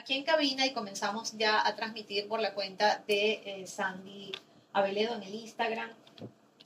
aquí en cabina y comenzamos ya a transmitir por la cuenta de eh, Sandy Abeledo en el Instagram.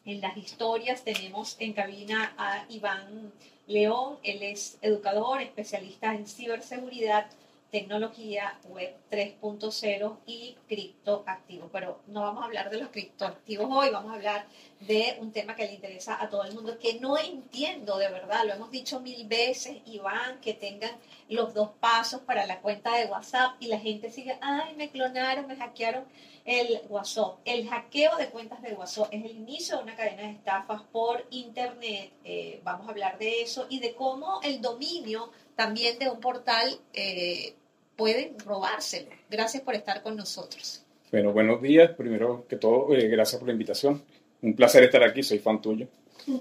En las historias tenemos en cabina a Iván León, él es educador, especialista en ciberseguridad tecnología web 3.0 y criptoactivos. Pero no vamos a hablar de los criptoactivos hoy, vamos a hablar de un tema que le interesa a todo el mundo, que no entiendo de verdad, lo hemos dicho mil veces, Iván, que tengan los dos pasos para la cuenta de WhatsApp y la gente sigue, ay, me clonaron, me hackearon el WhatsApp. El hackeo de cuentas de WhatsApp es el inicio de una cadena de estafas por Internet. Eh, vamos a hablar de eso y de cómo el dominio también de un portal eh, pueden robárselo. Gracias por estar con nosotros. Bueno, buenos días. Primero que todo, eh, gracias por la invitación. Un placer estar aquí, soy fan tuyo.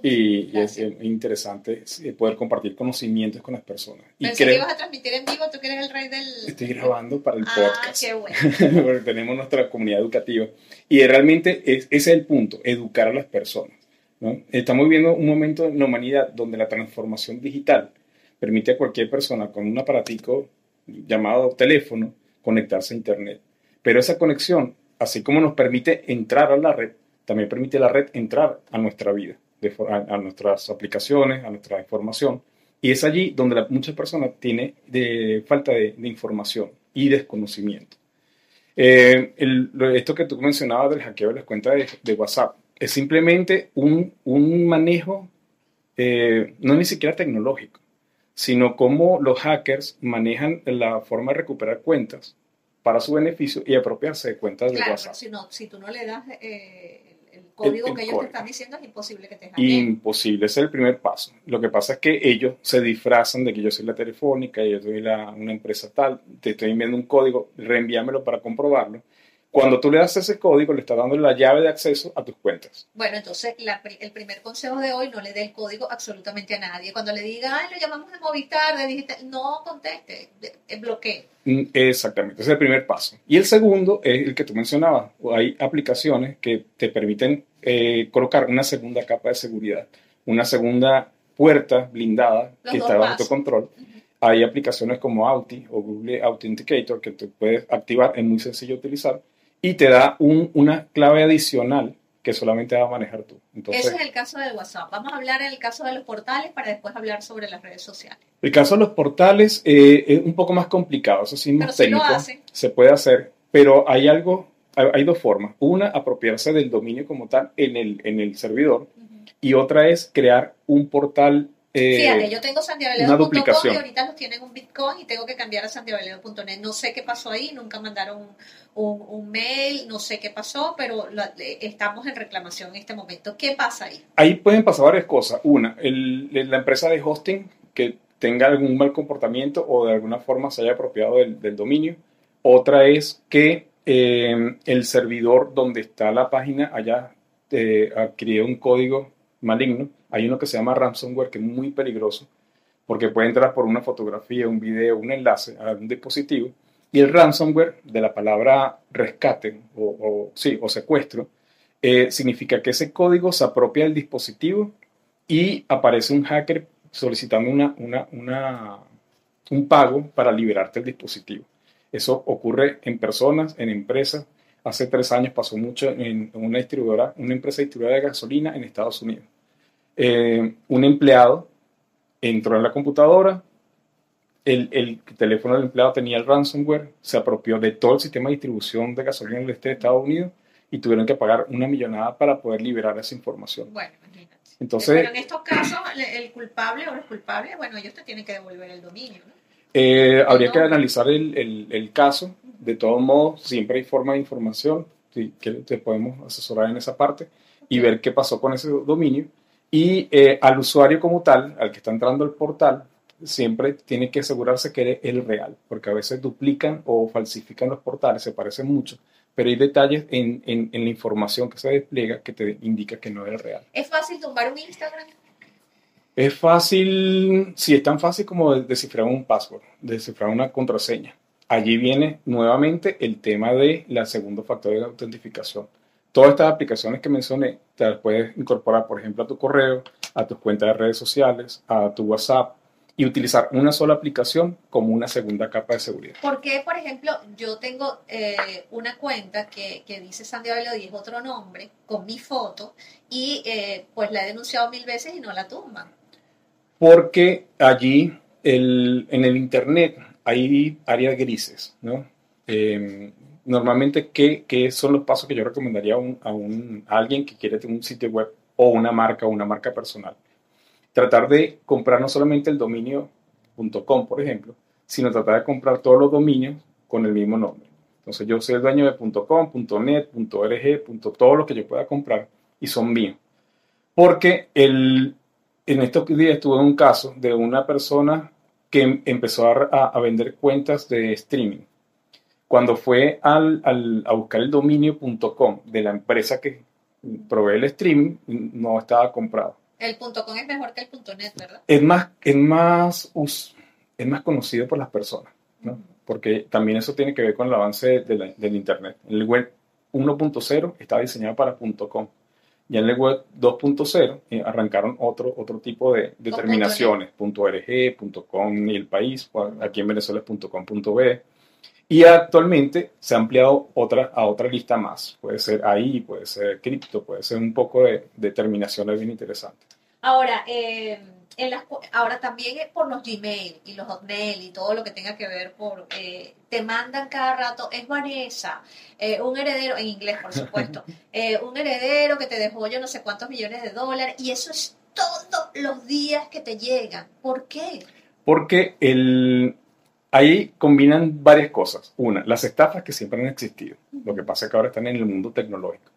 Y, es, interesante eh, poder compartir conocimientos con las personas. Y Pensé que ibas a transmitir en vivo, tú que eres el rey del... Estoy grabando para el ah, podcast. qué bueno. Porque tenemos nuestra comunidad educativa. Y realmente es, ese es el punto, educar a las personas. ¿no? Estamos viviendo un momento en la humanidad donde la transformación digital permite a cualquier persona con un aparatico llamado teléfono, conectarse a Internet. Pero esa conexión, así como nos permite entrar a la red, también permite a la red entrar a nuestra vida, a, nuestras aplicaciones, a nuestra información. Y es allí donde muchas personas tienen de, falta de, información y desconocimiento. Eh, esto que tú mencionabas del hackeo de las cuentas de, WhatsApp es simplemente un, manejo, eh, no ni siquiera tecnológico, sino cómo los hackers manejan la forma de recuperar cuentas para su beneficio y apropiarse de cuentas de WhatsApp. Si, no, si tú no le das eh, el código que ellos te están diciendo, es imposible que te hackeen. Imposible, ese es el primer paso. Lo que pasa es que ellos se disfrazan de que yo soy la telefónica, yo soy la, una empresa tal, te estoy enviando un código, reenvíamelo para comprobarlo cuando tú le das ese código, le estás dando la llave de acceso a tus cuentas. Bueno, entonces el primer consejo de hoy, no le dé el código absolutamente a nadie. Cuando le diga, ay, lo llamamos de Movistar, de digital, no conteste, bloquee. Mm, exactamente, ese es el primer paso. Y el segundo es el que tú mencionabas. Hay aplicaciones que te permiten eh, colocar una segunda capa de seguridad, una segunda puerta blindada que está bajo tu control. Hay aplicaciones como Auti o Google Authenticator que tú puedes activar, es muy sencillo de utilizar y te da una clave adicional que solamente vas a manejar tú. Entonces, Ese es el caso del WhatsApp. Vamos a hablar en el caso de los portales para después hablar sobre las redes sociales. El caso de los portales eh, es un poco más complicado, eso sí, más técnico. Se puede hacer, pero hay algo, hay, dos formas. Una, apropiarse del dominio como tal en el, en el servidor, y otra es crear un portal eh, Fíjate, yo tengo santiaveleo.com y ahorita los tienen un Bitcoin y tengo que cambiar a santiaveleo.net. No sé qué pasó ahí, nunca mandaron un, mail, no sé qué pasó, pero estamos en reclamación en este momento. ¿Qué pasa ahí? Ahí pueden pasar varias cosas. Una, la empresa de hosting que tenga algún mal comportamiento o de alguna forma se haya apropiado del, dominio. Otra es que eh, el servidor donde está la página haya eh, adquirido un código maligno hay uno que se llama ransomware que es muy peligroso porque puede entrar por una fotografía, un video, un enlace a un dispositivo. Y el ransomware, de la palabra rescate o, sí, o secuestro, eh, significa que ese código se apropia del dispositivo y aparece un hacker solicitando una, una, un pago para liberarte el dispositivo. Eso ocurre en personas, en empresas. Hace tres años pasó mucho en una distribuidora, una empresa distribuidora de gasolina en Estados Unidos. Eh, un empleado entró en la computadora, el, teléfono del empleado tenía el ransomware, se apropió de todo el sistema de distribución de gasolina en el este de Estados Unidos y tuvieron que pagar una millonada para poder liberar esa información. Bueno, Entonces, Pero en estos casos, el culpable o los culpables, bueno, ellos te tienen que devolver el dominio. Eh, habría que analizar el, el, caso. De todos modos, siempre hay forma de información que te podemos asesorar en esa parte y ver qué pasó con ese dominio y eh, al usuario como tal, al que está entrando al portal, siempre tiene que asegurarse que es el real, porque a veces duplican o falsifican los portales, se parecen mucho, pero hay detalles en, en, la información que se despliega que te indica que no es el real. ¿Es fácil tumbar un Instagram? Es fácil, sí, es tan fácil como descifrar un password, descifrar una contraseña. Allí viene nuevamente el tema de la segundo factor de autentificación Todas estas aplicaciones que mencioné te las puedes incorporar, por ejemplo, a tu correo, a tus cuentas de redes sociales, a tu WhatsApp y utilizar una sola aplicación como una segunda capa de seguridad. ¿Por qué, por ejemplo, yo tengo eh, una cuenta que, que dice Abello y es otro nombre, con mi foto, y eh, pues la he denunciado mil veces y no la tumban? Porque allí el, en el Internet hay áreas grises, ¿no? Eh, normalmente, ¿qué, ¿qué, son los pasos que yo recomendaría a, un, a, un, alguien que quiere tener un sitio web o una marca o una marca personal? tratar de comprar no solamente el dominio.com, por ejemplo, sino tratar de comprar todos los dominios con el mismo nombre. Entonces yo soy el dueño de .com, .net, todo lo que yo pueda comprar y son míos. Porque el, en estos días tuve un caso de una persona que empezó a, a vender cuentas de streaming. Cuando fue al, al, a buscar el dominio.com de la empresa que provee el streaming, no estaba comprado. El .com es mejor que el .net, ¿verdad? Es más, es más, es más conocido por las personas, ¿no? Porque también eso tiene que ver con el avance de la, del Internet. El web 1.0 estaba diseñado para .com. Ya en el web 2.0 eh, arrancaron otro, otro tipo de, de terminaciones, .org, .com y el país, aquí en Venezuela es .com.be. Y actualmente se ha ampliado otra, a otra lista más. Puede ser AI, puede ser cripto, puede ser un poco de, de terminaciones bien interesantes. Ahora, eh, en las, ahora también es por los Gmail y los Hotmail y todo lo que tenga que ver por... Eh, te mandan cada rato, es Vanessa, eh, un heredero, en inglés por supuesto, eh, un heredero que te dejó yo no sé cuántos millones de dólares y eso es todos los días que te llegan. ¿Por qué? Porque el, ahí combinan varias cosas. Una, las estafas que siempre han existido. Lo que pasa es que ahora están en el mundo tecnológico.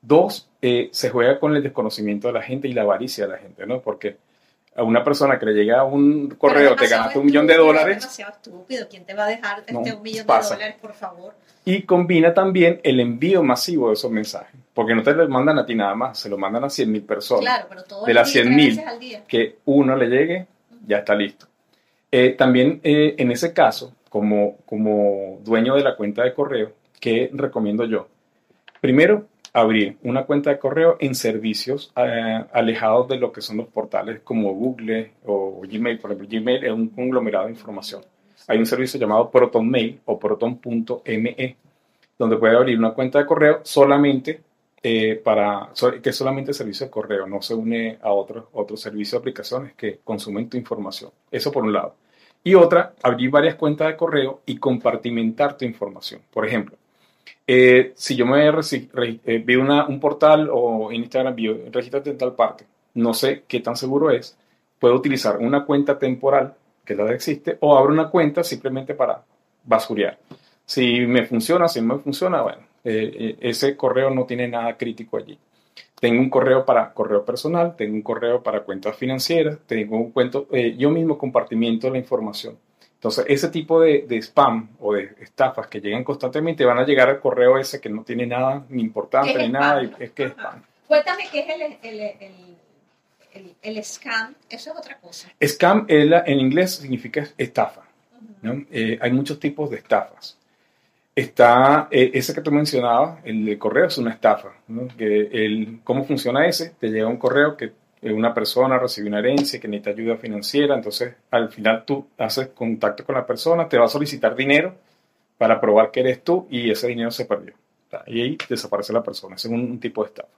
Dos, eh, se juega con el desconocimiento de la gente y la avaricia de la gente, ¿no? Porque a una persona que le llega un correo, te ganaste un millón de dólares. Es demasiado estúpido. ¿Quién te va a dejar este no, un millón pasa. de dólares, por favor? Y combina también el envío masivo de esos mensajes. Porque no te lo mandan a ti nada más, se lo mandan a 100 mil personas. Claro, pero todo de las 100 mil que uno le llegue, ya está listo. Eh, también eh, en ese caso, como, como dueño de la cuenta de correo, ¿qué recomiendo yo? Primero, abrir una cuenta de correo en servicios eh, alejados de lo que son los portales como Google o Gmail. Por ejemplo, Gmail es un conglomerado de información. Hay un servicio llamado ProtonMail o proton.me, donde puede abrir una cuenta de correo solamente eh, para, que es solamente servicio de correo, no se une a otros otro servicios de aplicaciones que consumen tu información. Eso por un lado. Y otra, abrir varias cuentas de correo y compartimentar tu información. Por ejemplo, eh, si yo me eh, vi una, un portal o en Instagram vi regístrate en tal parte, no sé qué tan seguro es, puedo utilizar una cuenta temporal, que es la que existe, o abro una cuenta simplemente para basurear. Si me funciona, si no me funciona, bueno, eh, ese correo no tiene nada crítico allí. Tengo un correo para correo personal, tengo un correo para cuentas financieras, tengo un cuento, eh, yo mismo compartimiento la información. Entonces, ese tipo de, de, spam o de estafas que llegan constantemente van a llegar al correo ese que no tiene nada ni importante ni nada, y es que es spam. Cuéntame qué es el, el, el, el, scam, eso es otra cosa. Scam en inglés significa estafa. ¿no? eh, hay muchos tipos de estafas está eh, ese que tú mencionabas, el de correo es una estafa. Que el, ¿Cómo funciona ese? Te llega un correo que una persona recibe una herencia que necesita ayuda financiera, entonces al final tú haces contacto con la persona, te va a solicitar dinero para probar que eres tú y ese dinero se perdió. Y ahí desaparece la persona. Ese es un, un tipo de estafa.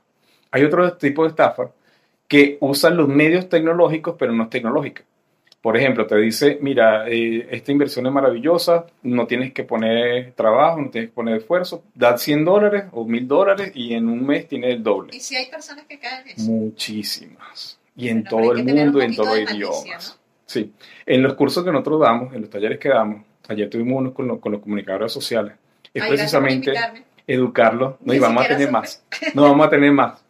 Hay otro tipo de estafa que usan los medios tecnológicos, pero no es tecnológica. Por ejemplo, te dice, mira, eh, esta inversión es maravillosa, no tienes que poner trabajo, no tienes que poner esfuerzo, da 100 dólares o 1000 dólares y en un mes tienes el doble. ¿Y si hay personas que caen en eso? Muchísimas. Y en bueno, todo el mundo y en todos los idiomas. ¿no? Sí. En los cursos que nosotros damos, en los talleres que damos, ayer tuvimos uno con, lo, con los comunicadores sociales, es Ay, precisamente educarlos. No, y vamos a tener más. No vamos a tener más.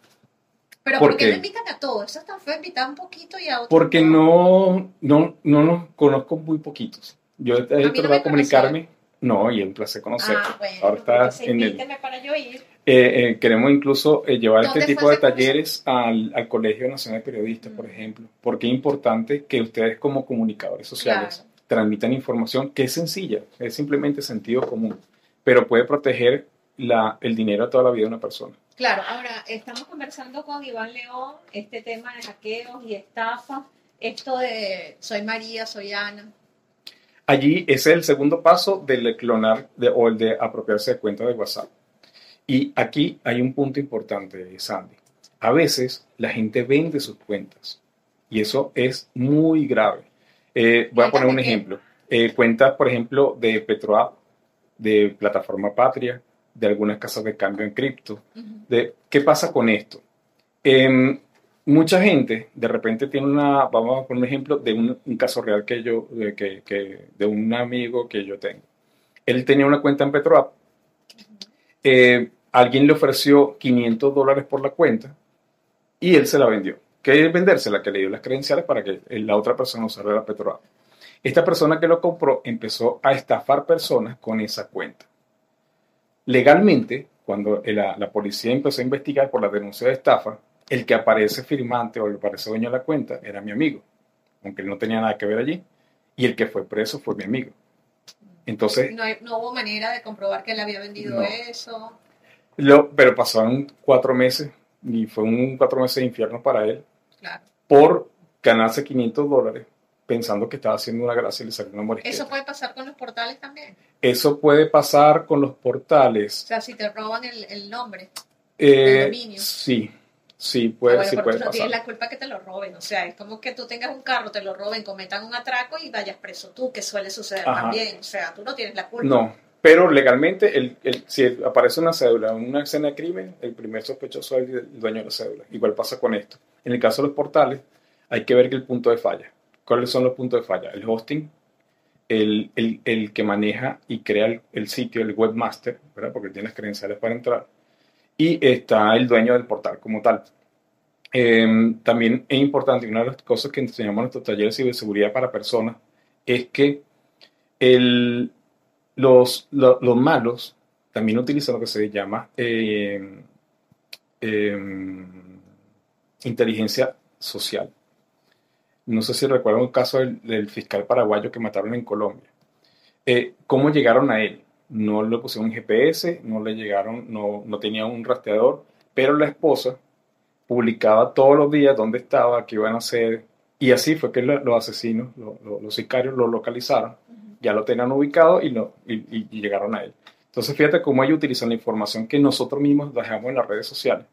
Pero ¿por, ¿por qué no invitan a todos? Eso es tan feo invitar un poquito y a otros. Porque no, no, no nos conozco muy poquitos. Yo he tratado de comunicarme. No, y es un placer conocer. Ah, bueno, Ahora está en el. Para yo ir. Eh, eh, queremos incluso eh, llevar este tipo de talleres al, al, Colegio Nacional de Periodistas, mm. por ejemplo, porque es importante que ustedes como comunicadores sociales claro. transmitan información que es sencilla, es simplemente sentido común, pero puede proteger la, el dinero a toda la vida de una persona. Claro, ahora estamos conversando con Iván León este tema de hackeos y estafas. esto de soy María, soy Ana. Allí ese es el segundo paso del clonar de, o el de apropiarse de cuenta de WhatsApp. Y aquí hay un punto importante, Sandy. A veces la gente vende sus cuentas y eso es muy grave. Eh, voy a poner un ejemplo. Eh, cuentas, por ejemplo, de PetroApp, de Plataforma Patria, de algunas casas de cambio en cripto. de, ¿Qué pasa con esto? Em, mucha gente de repente tiene una, vamos a poner un ejemplo de un, caso real que yo, de, que, de un amigo que yo tengo. Él tenía una cuenta en PetroApp. Eh, alguien le ofreció 500 dólares por la cuenta y él se la vendió. ¿Qué es vendérsela? Que le dio las credenciales para que la otra persona usara la PetroApp. Esta persona que lo compró empezó a estafar personas con esa cuenta. Legalmente, cuando la, la policía empezó a investigar por la denuncia de estafa, el que aparece firmante o el que aparece dueño de la cuenta era mi amigo, aunque él no tenía nada que ver allí. Y el que fue preso fue mi amigo. Entonces... No, hubo manera de comprobar que él había vendido eso. Lo, pero pasaron cuatro meses y fue un cuatro meses de infierno para él. Por ganarse 500 dólares pensando que estaba haciendo una gracia y le salió una muerte. ¿Eso puede pasar con los portales también? Eso puede pasar con los portales. O sea, si te roban el, nombre, el dominio. Sí, Sí, puede, sí puede tú no tienes la culpa que te lo roben. O sea, es como que tú tengas un carro, te lo roben, cometan un atraco y vayas preso tú, que suele suceder también. O sea, tú no tienes la culpa. No, pero legalmente, el, el, si aparece una cédula en una escena de crimen, el primer sospechoso es el dueño de la cédula. Igual pasa con esto. En el caso de los portales, hay que ver que el punto de falla. ¿Cuáles son los puntos de falla? El hosting, el, el que maneja y crea el, sitio, el webmaster, ¿verdad? porque tienes credenciales para entrar y está el dueño del portal como tal. Em, también es importante, una de las cosas que enseñamos en nuestros talleres de ciberseguridad para personas es que el, los, los, malos también utilizan lo que se llama em, em, inteligencia social. No sé si recuerdan un caso del, fiscal paraguayo que mataron en Colombia. Eh, ¿Cómo llegaron a él? no le pusieron un GPS, no le llegaron, no, no tenía un rastreador, pero la esposa publicaba todos los días dónde estaba, qué iban a hacer, y así fue que los asesinos, los, sicarios lo localizaron, ya lo tenían ubicado y, lo, y, llegaron a él. Entonces fíjate cómo ellos utilizan la información que nosotros mismos dejamos en las redes sociales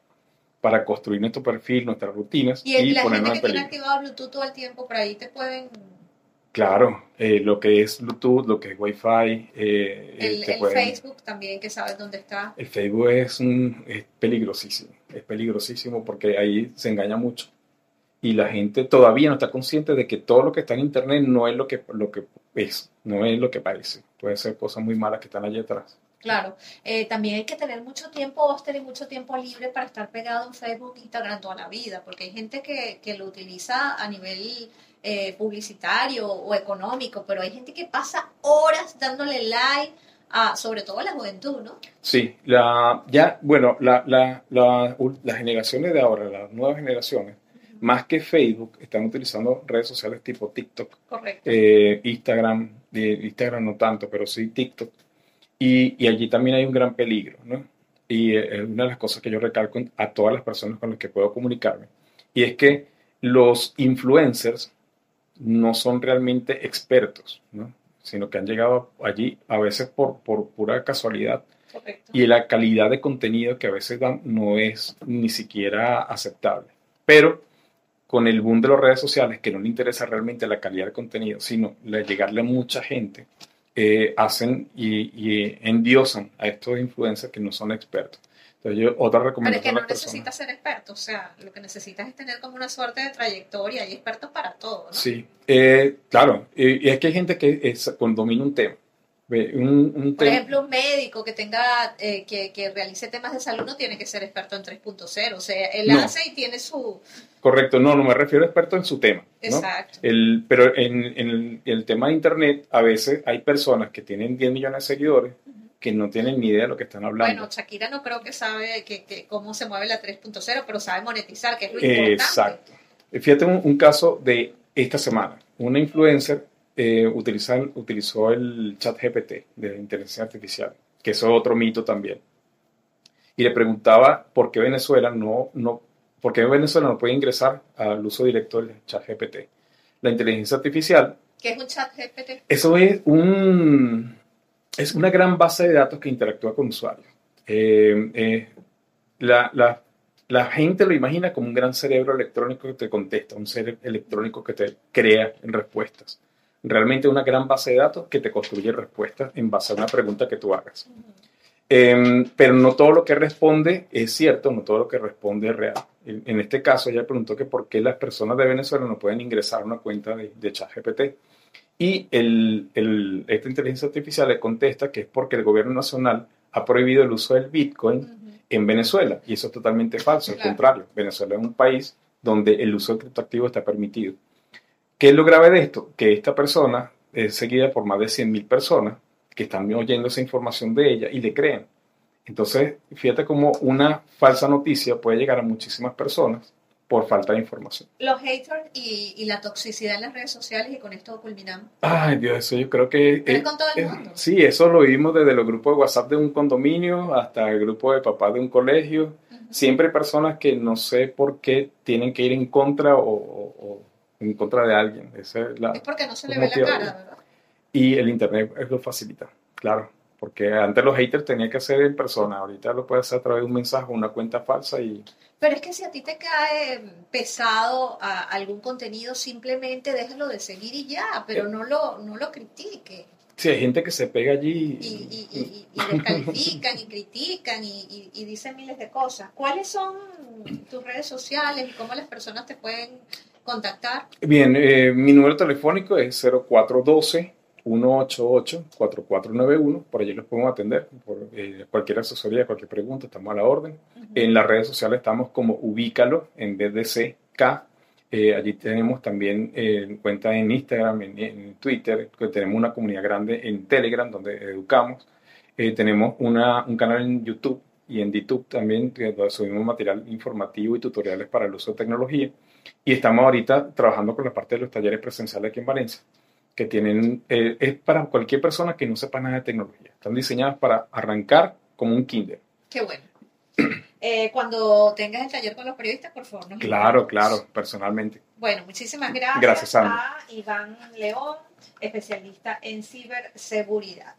para construir nuestro perfil, nuestras rutinas. Y, y la gente que tiene activado Bluetooth todo el tiempo, por ahí te pueden Claro, eh, lo que es Bluetooth, lo que es Wi-Fi. Eh, el, Facebook también, que sabes dónde está. El Facebook es, un, es peligrosísimo, es peligrosísimo porque ahí se engaña mucho. Y la gente todavía no está consciente de que todo lo que está en Internet no es lo que, lo que es, no es lo que parece. Puede ser cosas muy malas que están allí atrás. Claro, eh, también hay que tener mucho tiempo, vos y mucho tiempo libre para estar pegado en Facebook Instagram toda la vida, porque hay gente que, que lo utiliza a nivel eh, publicitario o económico, pero hay gente que pasa horas dándole like a, sobre todo a la juventud, ¿no? Sí, la, ya, bueno, la, la, la, las generaciones de ahora, las nuevas generaciones, más que Facebook, están utilizando redes sociales tipo TikTok, eh, Instagram, eh, Instagram no tanto, pero sí TikTok, y, y, allí también hay un gran peligro, ¿no? Y es una de las cosas que yo recalco a todas las personas con las que puedo comunicarme, y es que los influencers no son realmente expertos, ¿no? sino que han llegado allí a veces por, por pura casualidad. Y la calidad de contenido que a veces dan no es ni siquiera aceptable. Pero con el boom de las redes sociales, que no le interesa realmente la calidad de contenido, sino llegarle a mucha gente, eh, hacen y, y endiosan a estos influencers que no son expertos otra recomendación. Pero es que no necesitas ser experto, o sea, lo que necesitas es tener como una suerte de trayectoria y expertos para todo, ¿no? Sí, eh, claro, y, es que hay gente que es, domina un tema. Un, Por ejemplo, un médico que tenga eh, que, que, realice temas de salud no tiene que ser experto en 3.0, o sea, él hace y tiene su... Correcto, no, no me refiero a experto en su tema. Exacto. El, pero en, en, el, tema de Internet, a veces hay personas que tienen 10 millones de seguidores que no tienen ni idea de lo que están hablando. Bueno, Shakira no creo que sabe que, cómo se mueve la 3.0, pero sabe monetizar, que es lo importante. Exacto. Fíjate un, caso de esta semana. Una influencer eh, utilizó el chat GPT de inteligencia artificial, que es otro mito también. Y le preguntaba por qué Venezuela no, no, por qué Venezuela no puede ingresar al uso directo del chat GPT. la inteligencia artificial. ¿Qué es un chat GPT? Eso es, un, es una gran base de datos que interactúa con usuarios. Eh, eh, la, la, la, gente lo imagina como un gran cerebro electrónico que te contesta, un cerebro electrónico que te crea respuestas. Realmente una gran base de datos que te construye respuestas en base a una pregunta que tú hagas. Eh, pero no todo lo que responde es cierto, no todo lo que responde es real. En, este caso, ella preguntó que por qué las personas de Venezuela no pueden ingresar a una cuenta de, de ChatGPT. Y el, el, esta inteligencia artificial le contesta que es porque el gobierno nacional ha prohibido el uso del Bitcoin uh -huh. en Venezuela. Y eso es totalmente falso, claro. al contrario. Venezuela es un país donde el uso de criptoactivos está permitido. ¿Qué es lo grave de esto? Que esta persona es seguida por más de 100.000 personas que están oyendo esa información de ella y le creen. Entonces, fíjate cómo una falsa noticia puede llegar a muchísimas personas por falta de información. Los haters y, y, la toxicidad en las redes sociales y con esto culminamos. Ay, Dios, eso yo creo que... Es, con todo el mundo? sí, eso lo vimos desde los grupos de WhatsApp de un condominio hasta el grupo de papás de un colegio. Uh -huh. Siempre hay personas que no sé por qué tienen que ir en contra o, o, o en contra de alguien. Esa es, la, es porque no se le ve la cara, ¿verdad? Y el Internet lo facilita, claro. Porque antes los haters tenían que hacer en persona, ahorita lo puedes hacer a través de un mensaje, una cuenta falsa y... Pero es que si a ti te cae pesado a algún contenido, simplemente déjalo de seguir y ya, pero no lo, no lo critique. Sí, hay gente que se pega allí y, y, y, y descalifican y critican y, dicen miles de cosas. ¿Cuáles son tus redes sociales y cómo las personas te pueden contactar? Bien, eh, mi número telefónico es 0412 188-4491, por allí los podemos atender, por eh, cualquier asesoría, cualquier pregunta, estamos a la orden. Uh -huh. En las redes sociales estamos como Ubícalo en vez de CK. Eh, allí tenemos también eh, cuenta en Instagram, en, en, Twitter, que tenemos una comunidad grande en Telegram donde educamos. Tenemos una, un canal en YouTube y en YouTube también, donde subimos material informativo y tutoriales para el uso de tecnología. Y estamos ahorita trabajando con la parte de los talleres presenciales aquí en Valencia que tienen, eh, es para cualquier persona que no sepa nada de tecnología. Están diseñadas para arrancar como un kinder. Qué bueno. Eh, cuando tengas el taller con los periodistas, por favor. Nos claro, invitamos. claro, personalmente. Bueno, muchísimas gracias, gracias a Iván León, especialista en ciberseguridad.